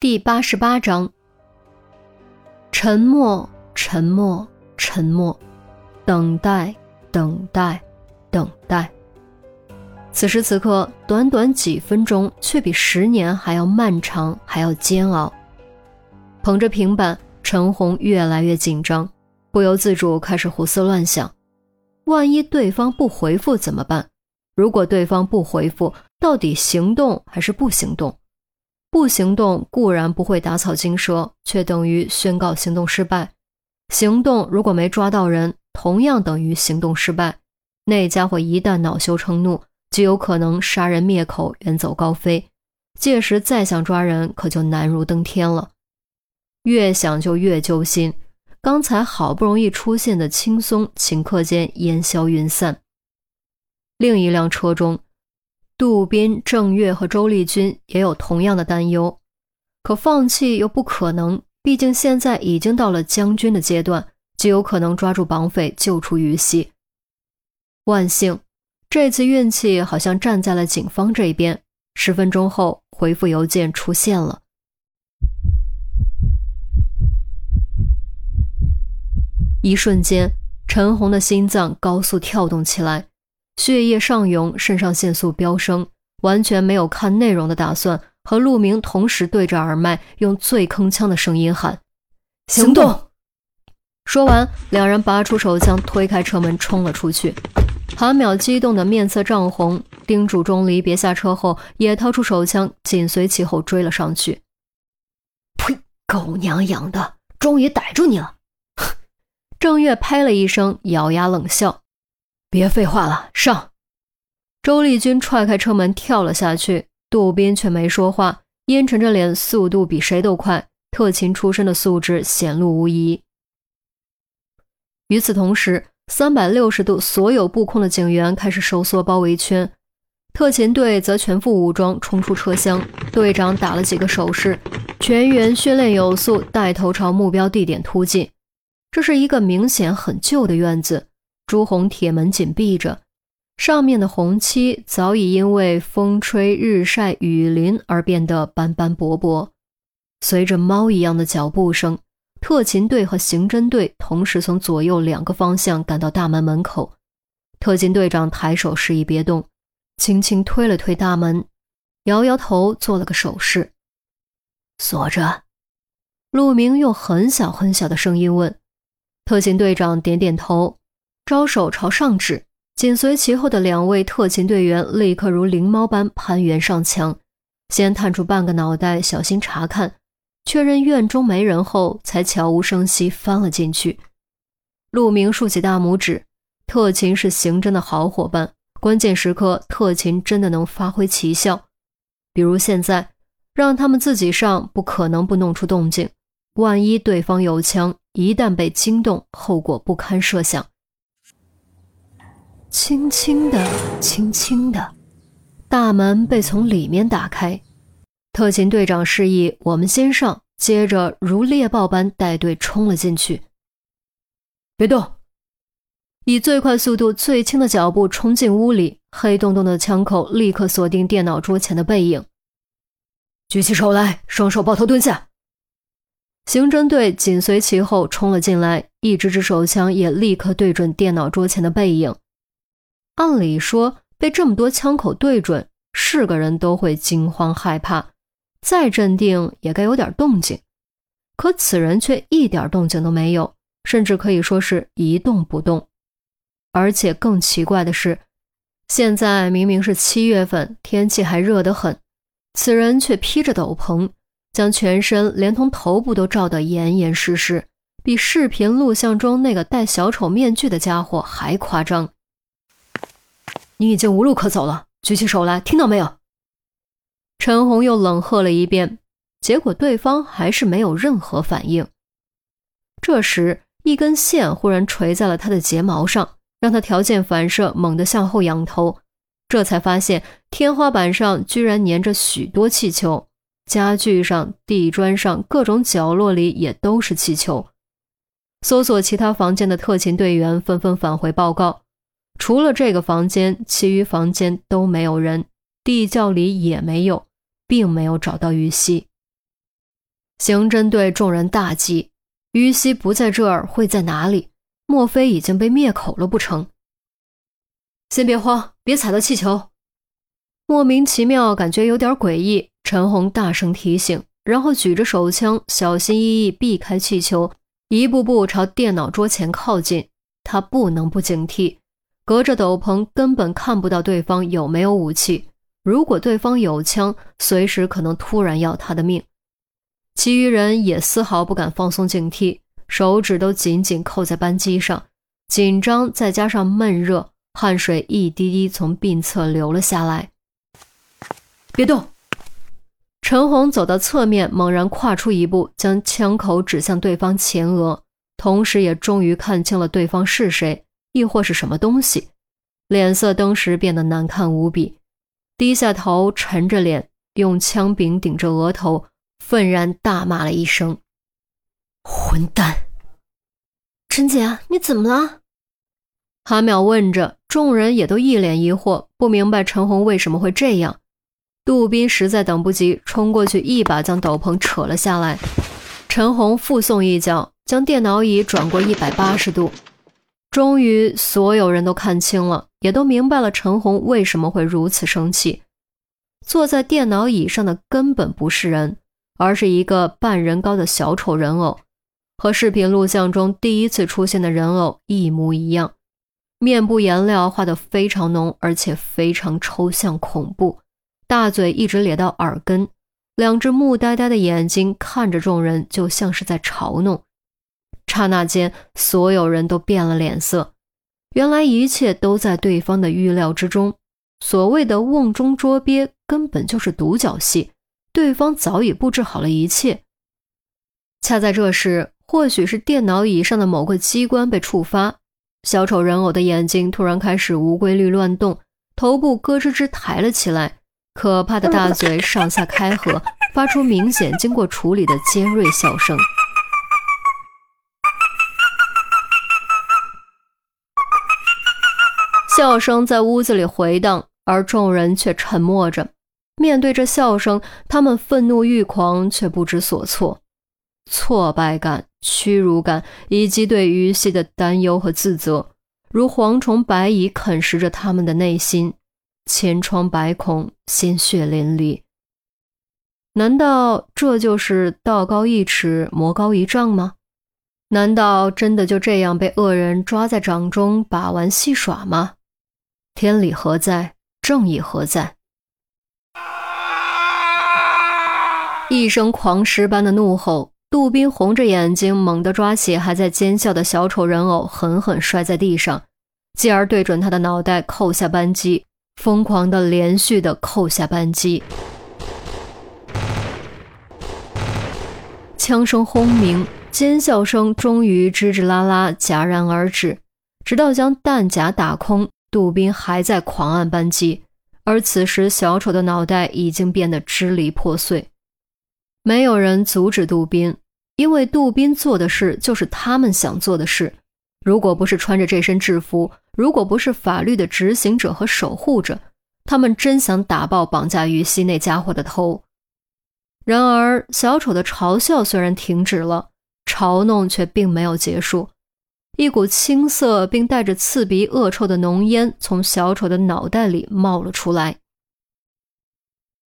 第八十八章，沉默，沉默，沉默，等待，等待，等待。此时此刻，短短几分钟，却比十年还要漫长，还要煎熬。捧着平板，陈红越来越紧张，不由自主开始胡思乱想：万一对方不回复怎么办？如果对方不回复，到底行动还是不行动？不行动固然不会打草惊蛇，却等于宣告行动失败。行动如果没抓到人，同样等于行动失败。那家伙一旦恼羞成怒，极有可能杀人灭口，远走高飞。届时再想抓人，可就难如登天了。越想就越揪心。刚才好不容易出现的轻松，顷刻间烟消云散。另一辆车中。杜宾、郑月和周丽君也有同样的担忧，可放弃又不可能，毕竟现在已经到了将军的阶段，极有可能抓住绑匪，救出于西。万幸，这次运气好像站在了警方这边。十分钟后，回复邮件出现了。一瞬间，陈红的心脏高速跳动起来。血液上涌，肾上腺素飙升，完全没有看内容的打算，和陆明同时对着耳麦，用最铿锵的声音喊：“行动！”说完，两人拔出手枪，推开车门冲了出去。韩淼激动的面色涨红，叮嘱钟离别下车后，也掏出手枪，紧随其后追了上去。呸！狗娘养的，终于逮住你了！郑月拍了一声，咬牙冷笑。别废话了，上！周丽君踹开车门跳了下去，杜宾却没说话，阴沉着脸，速度比谁都快。特勤出身的素质显露无疑。与此同时，三百六十度所有布控的警员开始收缩包围圈，特勤队则全副武装冲出车厢。队长打了几个手势，全员训练有素，带头朝目标地点突进。这是一个明显很旧的院子。朱红铁门紧闭着，上面的红漆早已因为风吹日晒雨淋而变得斑斑驳驳。随着猫一样的脚步声，特勤队和刑侦队同时从左右两个方向赶到大门门口。特勤队长抬手示意别动，轻轻推了推大门，摇摇头，做了个手势：“锁着。”陆明用很小很小的声音问，特勤队长点点头。招手朝上指，紧随其后的两位特勤队员立刻如灵猫般攀援上墙，先探出半个脑袋，小心查看，确认院中没人后，才悄无声息翻了进去。陆明竖起大拇指，特勤是刑侦的好伙伴，关键时刻特勤真的能发挥奇效。比如现在，让他们自己上，不可能不弄出动静。万一对方有枪，一旦被惊动，后果不堪设想。轻轻的，轻轻的，大门被从里面打开。特勤队长示意我们先上，接着如猎豹般带队冲了进去。别动！以最快速度、最轻的脚步冲进屋里，黑洞洞的枪口立刻锁定电脑桌前的背影。举起手来，双手抱头蹲下。刑侦队紧随其后冲了进来，一支支手枪也立刻对准电脑桌前的背影。按理说，被这么多枪口对准，是个人都会惊慌害怕，再镇定也该有点动静。可此人却一点动静都没有，甚至可以说是一动不动。而且更奇怪的是，现在明明是七月份，天气还热得很，此人却披着斗篷，将全身连同头部都罩得严严实实，比视频录像中那个戴小丑面具的家伙还夸张。你已经无路可走了，举起手来，听到没有？陈红又冷喝了一遍，结果对方还是没有任何反应。这时，一根线忽然垂在了他的睫毛上，让他条件反射猛地向后仰头，这才发现天花板上居然粘着许多气球，家具上、地砖上、各种角落里也都是气球。搜索其他房间的特勤队员纷纷返回报告。除了这个房间，其余房间都没有人，地窖里也没有，并没有找到于西。刑侦队众人大急：于西不在这儿，会在哪里？莫非已经被灭口了不成？先别慌，别踩到气球。莫名其妙，感觉有点诡异。陈红大声提醒，然后举着手枪，小心翼翼避开气球，一步步朝电脑桌前靠近。他不能不警惕，隔着斗篷根本看不到对方有没有武器。如果对方有枪，随时可能突然要他的命。其余人也丝毫不敢放松警惕，手指都紧紧扣在扳机上，紧张再加上闷热，汗水一滴滴从鬓侧流了下来。别动！陈红走到侧面，猛然跨出一步，将枪口指向对方前额，同时也终于看清了对方是谁，亦或是什么东西，脸色登时变得难看无比，低下头，沉着脸，用枪柄顶着额头。愤然大骂了一声：“混蛋！”陈姐，你怎么了？韩淼问着，众人也都一脸疑惑，不明白陈红为什么会这样。杜斌实在等不及，冲过去一把将斗篷扯了下来。陈红附送一脚，将电脑椅转过一百八十度。终于，所有人都看清了，也都明白了陈红为什么会如此生气。坐在电脑椅上的根本不是人。而是一个半人高的小丑人偶，和视频录像中第一次出现的人偶一模一样，面部颜料画得非常浓，而且非常抽象恐怖，大嘴一直咧到耳根，两只木呆呆的眼睛看着众人，就像是在嘲弄。刹那间，所有人都变了脸色，原来一切都在对方的预料之中，所谓的瓮中捉鳖根本就是独角戏。对方早已布置好了一切。恰在这时，或许是电脑椅上的某个机关被触发，小丑人偶的眼睛突然开始无规律乱动，头部咯吱吱抬了起来，可怕的大嘴上下开合，发出明显经过处理的尖锐笑声。笑声在屋子里回荡，而众人却沉默着。面对着笑声，他们愤怒欲狂，却不知所措。挫败感、屈辱感，以及对于西的担忧和自责，如蝗虫白蚁啃食着他们的内心，千疮百孔，鲜血淋漓。难道这就是道高一尺，魔高一丈吗？难道真的就这样被恶人抓在掌中把玩戏耍吗？天理何在？正义何在？一声狂狮般的怒吼，杜宾红着眼睛，猛地抓起还在尖笑的小丑人偶，狠狠摔在地上，继而对准他的脑袋扣下扳机，疯狂的连续的扣下扳机。枪声轰鸣，尖笑声终于吱吱啦啦戛然而止，直到将弹夹打空，杜宾还在狂按扳机，而此时小丑的脑袋已经变得支离破碎。没有人阻止杜宾，因为杜宾做的事就是他们想做的事。如果不是穿着这身制服，如果不是法律的执行者和守护者，他们真想打爆绑架于西那家伙的头。然而，小丑的嘲笑虽然停止了，嘲弄却并没有结束。一股青涩并带着刺鼻恶臭的浓烟从小丑的脑袋里冒了出来。